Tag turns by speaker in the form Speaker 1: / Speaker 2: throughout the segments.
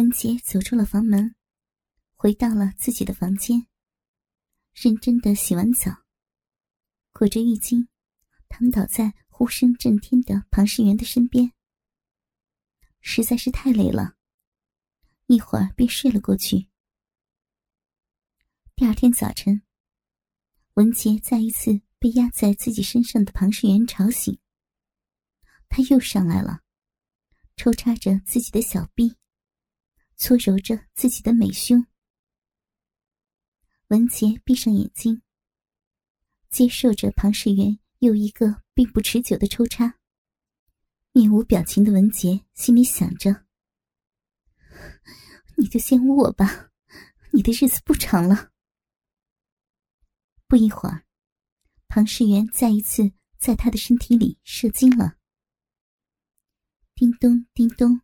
Speaker 1: 文杰走出了房门，回到了自己的房间，认真的洗完澡，裹着浴巾，躺倒在呼声震天的庞世元的身边。实在是太累了，一会儿便睡了过去。第二天早晨，文杰再一次被压在自己身上的庞世元吵醒，他又上来了，抽插着自己的小臂，搓揉着自己的美胸。文杰闭上眼睛，接受着庞世元又一个并不持久的抽插。面无表情的文杰心里想着：“你就先捂我吧，你的日子不长了。”不一会儿，庞世元再一次在他的身体里射精了。叮咚叮咚，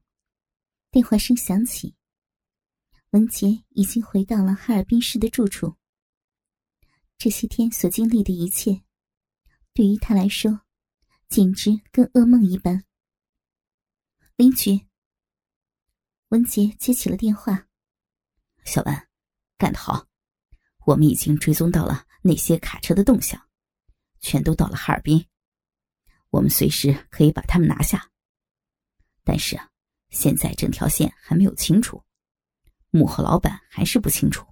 Speaker 1: 电话声响起。文杰已经回到了哈尔滨市的住处。这些天所经历的一切，对于他来说，简直跟噩梦一般。林局，文杰接起了电话。
Speaker 2: 小文，干得好！我们已经追踪到了那些卡车的动向，全都到了哈尔滨。我们随时可以把他们拿下。但是啊，现在整条线还没有清楚，幕后老板还是不清楚。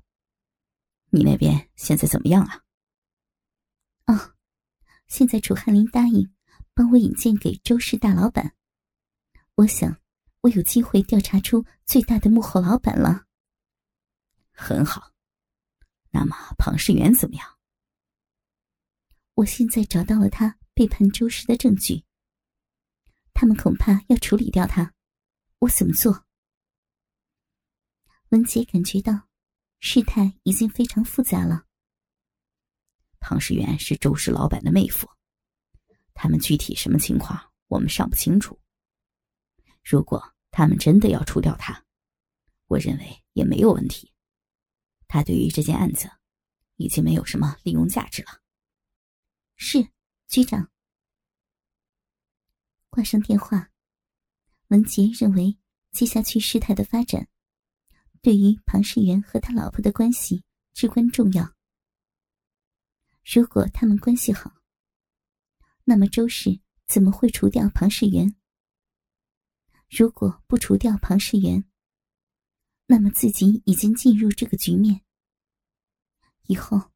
Speaker 2: 你那边现在怎么样啊？
Speaker 1: 哦，现在楚汉林答应帮我引荐给周氏大老板。我想，我有机会调查出最大的幕后老板了。
Speaker 2: 很好，那么庞世元怎么样？
Speaker 1: 我现在找到了他背叛周氏的证据。他们恐怕要处理掉他，我怎么做？文杰感觉到事态已经非常复杂了。
Speaker 2: 唐世元是周氏老板的妹夫，他们具体什么情况，我们尚不清楚。如果他们真的要除掉他，我认为也没有问题。他对于这件案子已经没有什么利用价值了。
Speaker 1: 是局长。挂上电话，文杰认为接下去事态的发展，对于庞世元和他老婆的关系至关重要。如果他们关系好，那么周氏怎么会除掉庞世元？如果不除掉庞世元，那么自己已经进入这个局面。以后，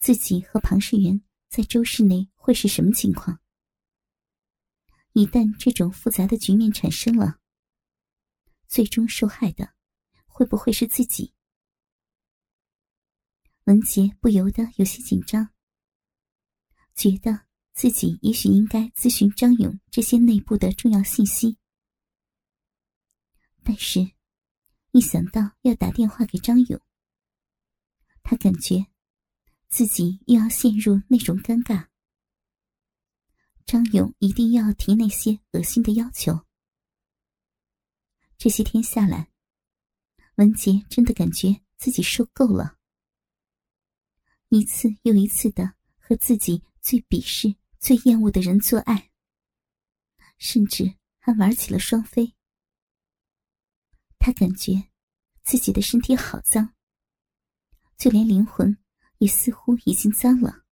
Speaker 1: 自己和庞世元在周氏内会是什么情况？一旦这种复杂的局面产生了，最终受害的会不会是自己？文杰不由得有些紧张，觉得自己也许应该咨询张勇这些内部的重要信息。但是，一想到要打电话给张勇，他感觉自己又要陷入那种尴尬。张勇一定要提那些恶心的要求。这些天下来，文杰真的感觉自己受够了，一次又一次的和自己最鄙视、最厌恶的人做爱，甚至还玩起了双飞。他感觉自己的身体好脏，就连灵魂也似乎已经脏了。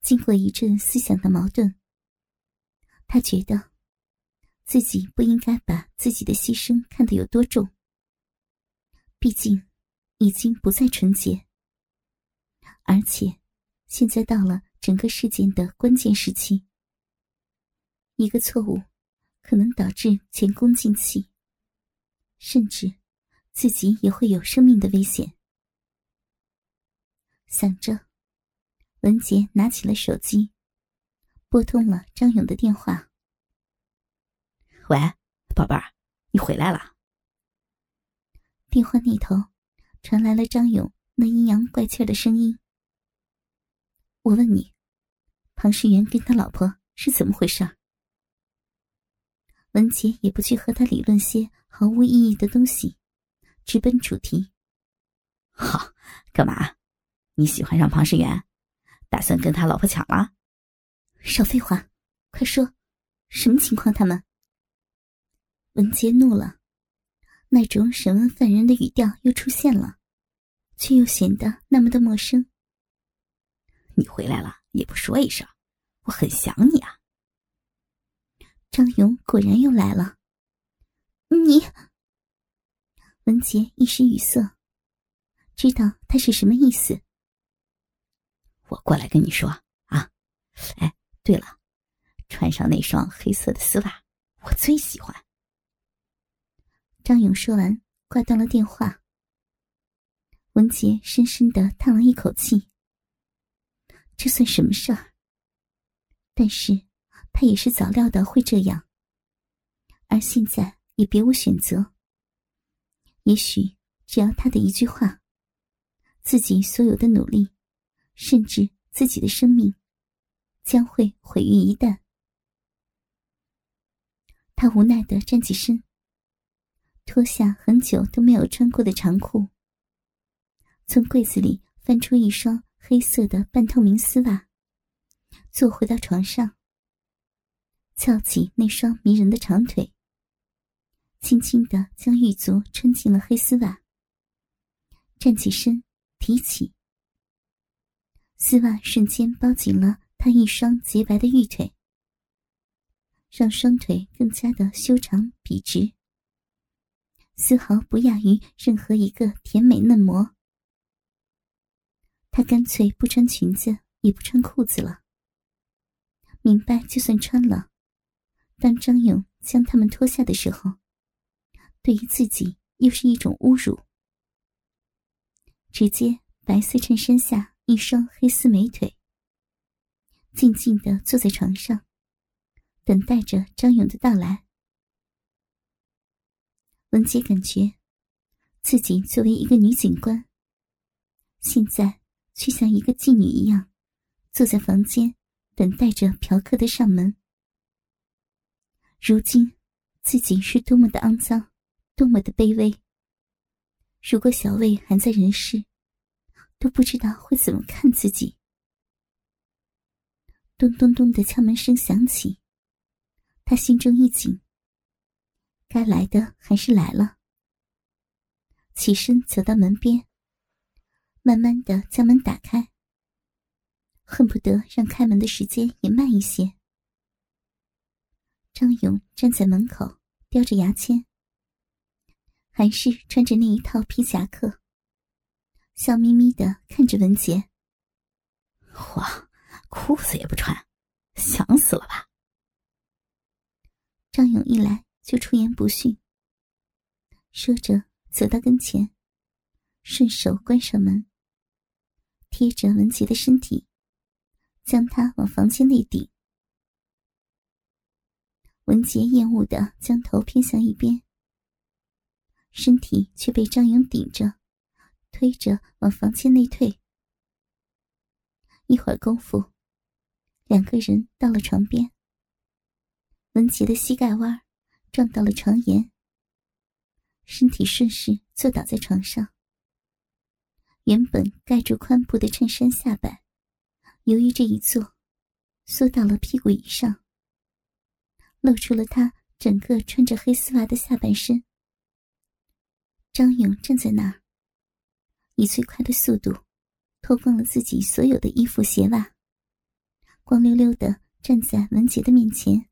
Speaker 1: 经过一阵思想的矛盾，他觉得自己不应该把自己的牺牲看得有多重。毕竟已经不再纯洁，而且现在到了整个事件的关键时期，一个错误。可能导致前功尽弃，甚至自己也会有生命的危险。想着，文杰拿起了手机，拨通了张勇的电话。
Speaker 2: “喂，宝贝儿，你回来了。”
Speaker 1: 电话那头传来了张勇那阴阳怪气的声音。“我问你，庞世元跟他老婆是怎么回事？”文杰也不去和他理论些毫无意义的东西，直奔主题。
Speaker 2: 好，干嘛？你喜欢上庞世元，打算跟他老婆抢了？
Speaker 1: 少废话，快说，什么情况？他们文杰怒了，那种审问犯人的语调又出现了，却又显得那么的陌生。
Speaker 2: 你回来了也不说一声，我很想你啊。
Speaker 1: 张勇果然又来了。你，文杰一时语塞，知道他是什么意思。
Speaker 2: 我过来跟你说啊，哎，对了，穿上那双黑色的丝袜，我最喜欢。
Speaker 1: 张勇说完，挂断了电话。文杰深深的叹了一口气。这算什么事儿？但是他也是早料到会这样，而现在也别无选择。也许只要他的一句话，自己所有的努力，甚至自己的生命，将会毁于一旦。他无奈的站起身，脱下很久都没有穿过的长裤，从柜子里翻出一双。黑色的半透明丝袜，坐回到床上，翘起那双迷人的长腿，轻轻的将玉足穿进了黑丝袜，站起身，提起丝袜，瞬间包紧了他一双洁白的玉腿，让双腿更加的修长笔直，丝毫不亚于任何一个甜美嫩模。他干脆不穿裙子，也不穿裤子了。明白，就算穿了，当张勇将他们脱下的时候，对于自己又是一种侮辱。直接白色衬衫下一双黑丝美腿，静静的坐在床上，等待着张勇的到来。文杰感觉，自己作为一个女警官，现在。却像一个妓女一样，坐在房间等待着嫖客的上门。如今，自己是多么的肮脏，多么的卑微。如果小魏还在人世，都不知道会怎么看自己。咚咚咚的敲门声响起，他心中一紧。该来的还是来了，起身走到门边。慢慢的将门打开，恨不得让开门的时间也慢一些。张勇站在门口，叼着牙签，还是穿着那一套皮夹克，笑眯眯的看着文杰。
Speaker 2: 哇，裤子也不穿，想死了吧？
Speaker 1: 张勇一来就出言不逊，说着走到跟前，顺手关上门。贴着文杰的身体，将他往房间内顶。文杰厌恶的将头偏向一边，身体却被张勇顶着，推着往房间内退。一会儿功夫，两个人到了床边。文杰的膝盖弯撞到了床沿，身体顺势坐倒在床上。原本盖住髋部的衬衫下摆，由于这一坐，缩到了屁股以上，露出了他整个穿着黑丝袜的下半身。张勇站在那儿，以最快的速度脱光了自己所有的衣服鞋袜，光溜溜的站在文杰的面前。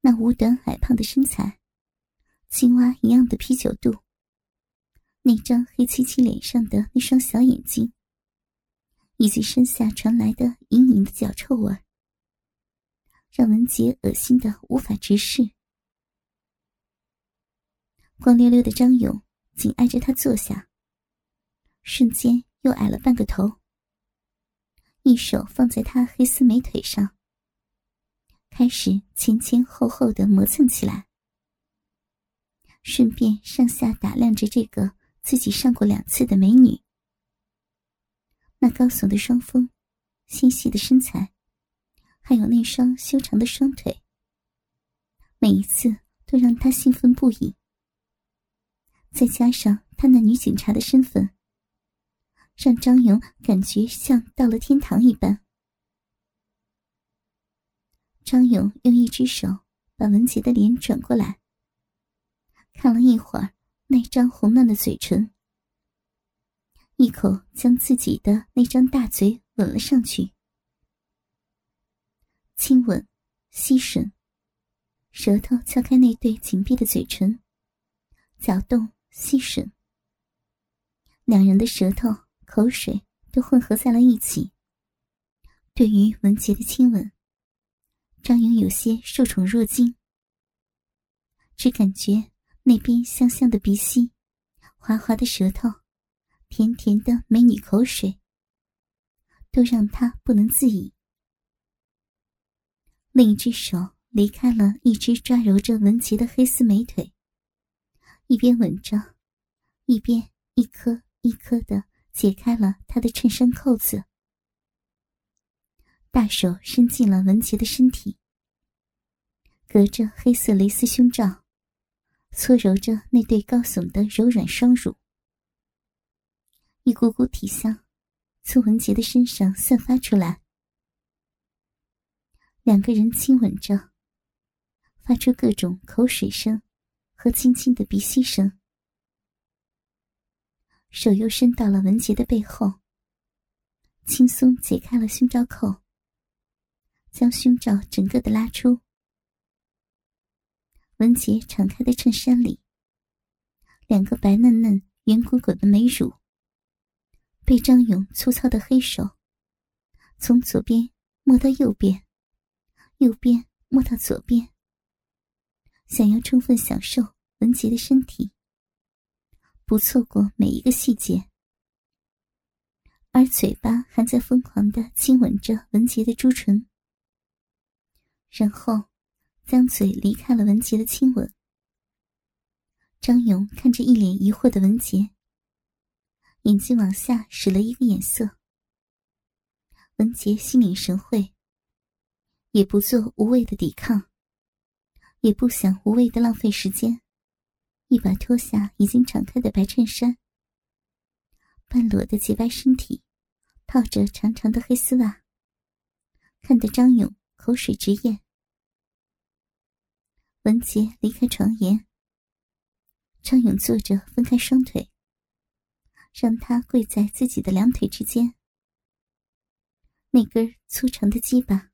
Speaker 1: 那五短矮胖的身材，青蛙一样的啤酒肚。那张黑漆漆脸上的那双小眼睛，以及身下传来的隐隐的脚臭味，让文杰恶心的无法直视。光溜溜的张勇紧挨着他坐下，瞬间又矮了半个头，一手放在他黑丝美腿上，开始前前后后的磨蹭起来，顺便上下打量着这个。自己上过两次的美女，那高耸的双峰，纤细的身材，还有那双修长的双腿，每一次都让他兴奋不已。再加上他那女警察的身份，让张勇感觉像到了天堂一般。张勇用一只手把文杰的脸转过来，看了一会儿那张红嫩的嘴唇，一口将自己的那张大嘴吻了上去，亲吻、吸吮，舌头撬开那对紧闭的嘴唇，搅动、吸吮，两人的舌头、口水都混合在了一起。对于文杰的亲吻。张勇有些受宠若惊，只感觉那边香香的鼻息，滑滑的舌头，甜甜的美女口水，都让他不能自已。另一只手离开了一只抓揉着文琪的黑丝美腿，一边吻着，一边一颗一颗的解开了他的衬衫扣子。大手伸进了文杰的身体，隔着黑色蕾丝胸罩，搓揉着那对高耸的柔软双乳。一股股体香从文杰的身上散发出来，两个人亲吻着，发出各种口水声和轻轻的鼻息声。手又伸到了文杰的背后，轻松解开了胸罩扣。将胸罩整个的拉出，文杰敞开的衬衫里，两个白嫩嫩、圆滚滚的美乳，被张勇粗糙的黑手从左边摸到右边，右边摸到左边，想要充分享受文杰的身体，不错过每一个细节，而嘴巴还在疯狂的亲吻着文杰的朱唇。然后，将嘴离开了文杰的亲吻。张勇看着一脸疑惑的文杰，眼睛往下使了一个眼色。文杰心领神会，也不做无谓的抵抗，也不想无谓的浪费时间，一把脱下已经敞开的白衬衫，半裸的洁白身体，套着长长的黑丝袜，看得张勇。口水直咽。文杰离开床沿，张勇坐着，分开双腿，让他跪在自己的两腿之间。那根粗长的鸡巴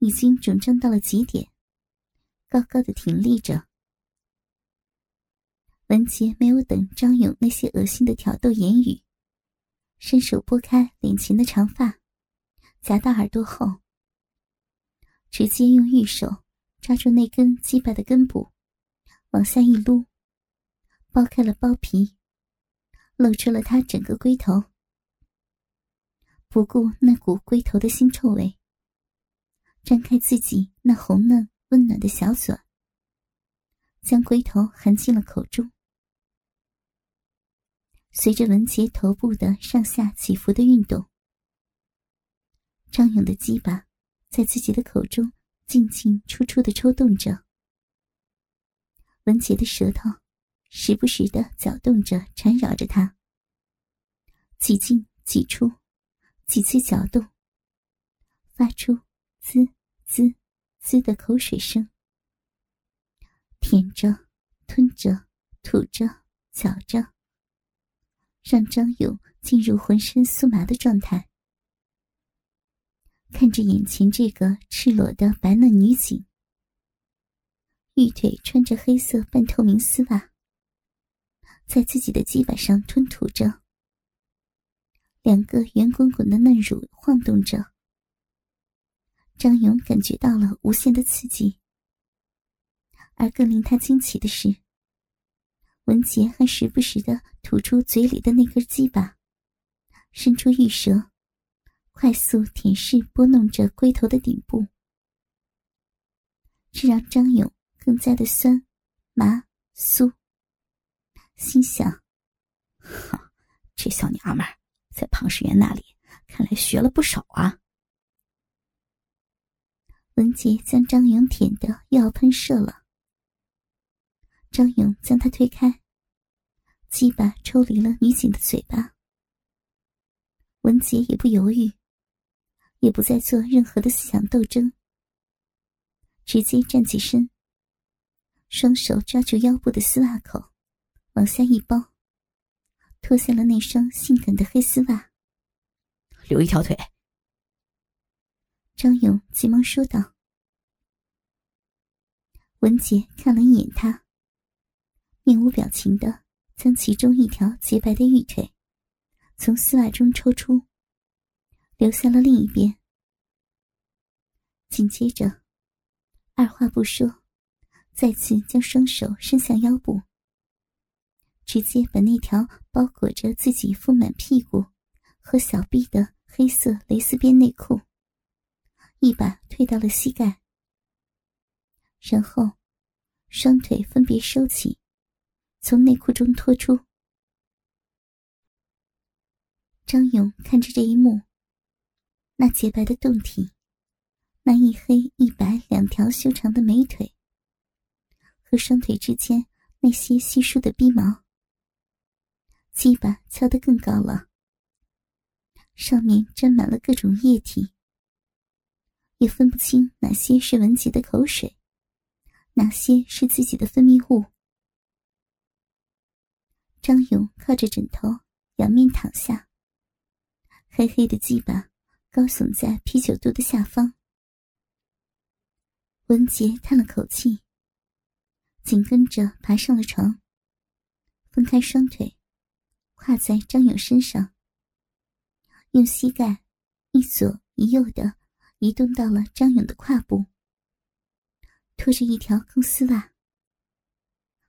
Speaker 1: 已经肿胀到了极点，高高的挺立着。文杰没有等张勇那些恶心的挑逗言语，伸手拨开脸前的长发，夹到耳朵后。直接用玉手抓住那根鸡巴的根部，往下一撸，剥开了包皮，露出了他整个龟头。不顾那股龟头的腥臭味，张开自己那红嫩温暖的小嘴，将龟头含进了口中。随着文杰头部的上下起伏的运动，张勇的鸡巴。在自己的口中进进出出的抽动着，文杰的舌头时不时的搅动着，缠绕着他，挤进挤出，几次搅动，发出滋滋滋的口水声，舔着、吞着、吐着、嚼着，让张勇进入浑身酥麻的状态。看着眼前这个赤裸的白嫩女警，玉腿穿着黑色半透明丝袜，在自己的鸡巴上吞吐着，两个圆滚滚的嫩乳晃动着。张勇感觉到了无限的刺激，而更令他惊奇的是，文杰还时不时的吐出嘴里的那根鸡巴，伸出玉舌。快速舔舐、拨弄着龟头的顶部，这让张勇更加的酸、麻、酥。心想：“
Speaker 2: 哈，这小娘们在庞世元那里看来学了不少啊。”
Speaker 1: 文杰将张勇舔得又要喷射了，张勇将他推开，鸡巴抽离了女警的嘴巴。文杰也不犹豫。也不再做任何的思想斗争，直接站起身，双手抓住腰部的丝袜口，往下一包，脱下了那双性感的黑丝袜，
Speaker 2: 留一条腿。
Speaker 1: 张勇急忙说道。文杰看了一眼他，面无表情的将其中一条洁白的玉腿从丝袜中抽出，留下了另一边。紧接着，二话不说，再次将双手伸向腰部，直接把那条包裹着自己丰满屁股和小臂的黑色蕾丝边内裤一把推到了膝盖。然后，双腿分别收起，从内裤中拖出。张勇看着这一幕，那洁白的胴体，那一黑一白两条修长的美腿，和双腿之间那些稀疏的逼毛，鸡巴翘得更高了，上面沾满了各种液体，也分不清哪些是文杰的口水。哪些是自己的分泌物？张勇靠着枕头仰面躺下，黑黑的鸡巴高耸在啤酒肚的下方。文杰叹了口气，紧跟着爬上了床，分开双腿，跨在张勇身上，用膝盖一左一右的移动到了张勇的胯部。拖着一条空丝袜，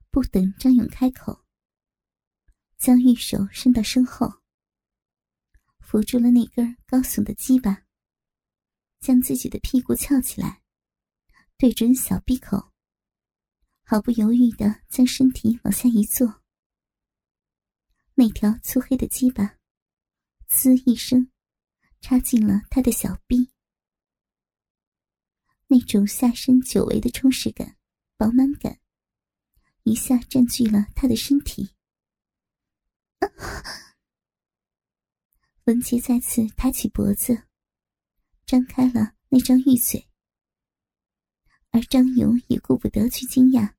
Speaker 1: 不等张勇开口，将玉手伸到身后，扶住了那根高耸的鸡巴，将自己的屁股翘起来，对准小闭口，毫不犹豫的将身体往下一坐。那条粗黑的鸡巴，呲一声，插进了他的小臂。那种下身久违的充实感、饱满感，一下占据了他的身体。文杰再次抬起脖子，张开了那张玉嘴，而张勇也顾不得去惊讶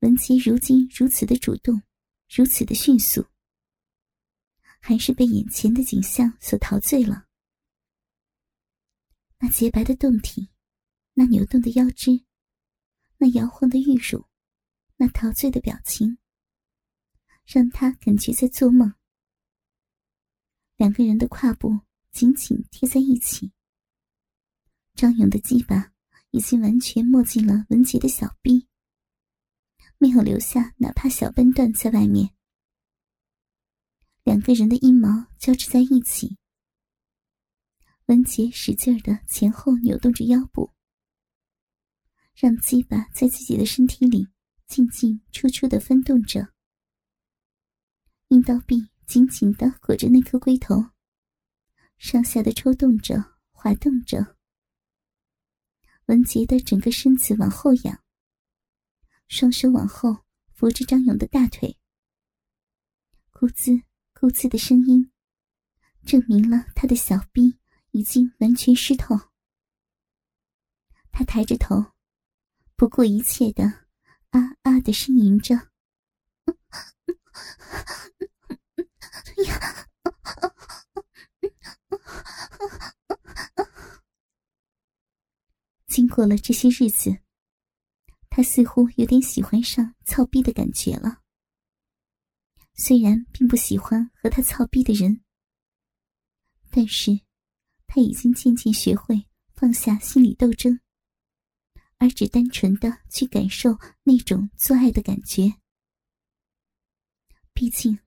Speaker 1: 文杰如今如此的主动，如此的迅速，还是被眼前的景象所陶醉了。那洁白的胴体。那扭动的腰肢，那摇晃的玉乳，那陶醉的表情，让他感觉在做梦。两个人的胯部紧紧贴在一起，张勇的鸡巴已经完全没进了文杰的小臂，没有留下哪怕小半段在外面。两个人的阴毛交织在一起，文杰使劲的前后扭动着腰部。让鸡巴在自己的身体里进进出出的翻动着，阴道壁紧紧的裹着那颗龟头，上下的抽动着、滑动着。文杰的整个身子往后仰，双手往后扶着张勇的大腿，咕滋咕滋的声音，证明了他的小臂已经完全湿透。他抬着头。不顾一切的啊啊的呻吟着，经过了这些日子，他似乎有点喜欢上操逼的感觉了。虽然并不喜欢和他操逼的人，但是他已经渐渐学会放下心理斗争。而只单纯的去感受那种做爱的感觉。毕竟，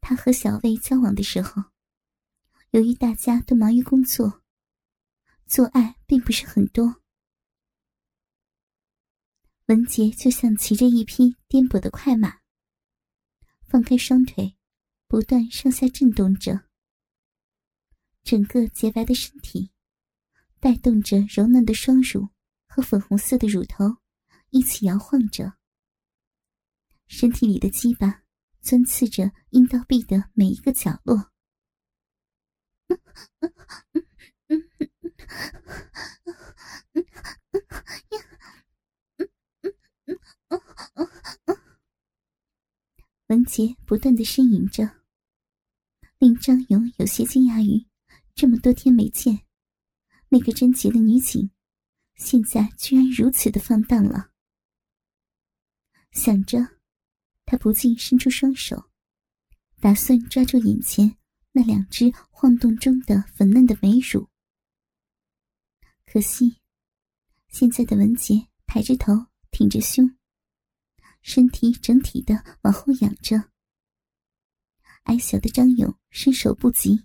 Speaker 1: 他和小薇交往的时候，由于大家都忙于工作，做爱并不是很多。文杰就像骑着一匹颠簸的快马，放开双腿，不断上下震动着，整个洁白的身体带动着柔嫩的双乳。和粉红色的乳头一起摇晃着，身体里的鸡巴钻刺着阴道壁的每一个角落。文杰不断的呻吟着，令张勇有些惊讶于这么多天没见，那个贞洁的女警，现在居然如此的放荡了。想着，他不禁伸出双手，打算抓住眼前那两只晃动中的粉嫩的美乳。可惜，现在的文杰抬着头，挺着胸。身体整体的往后仰着，矮小的张勇伸手不及，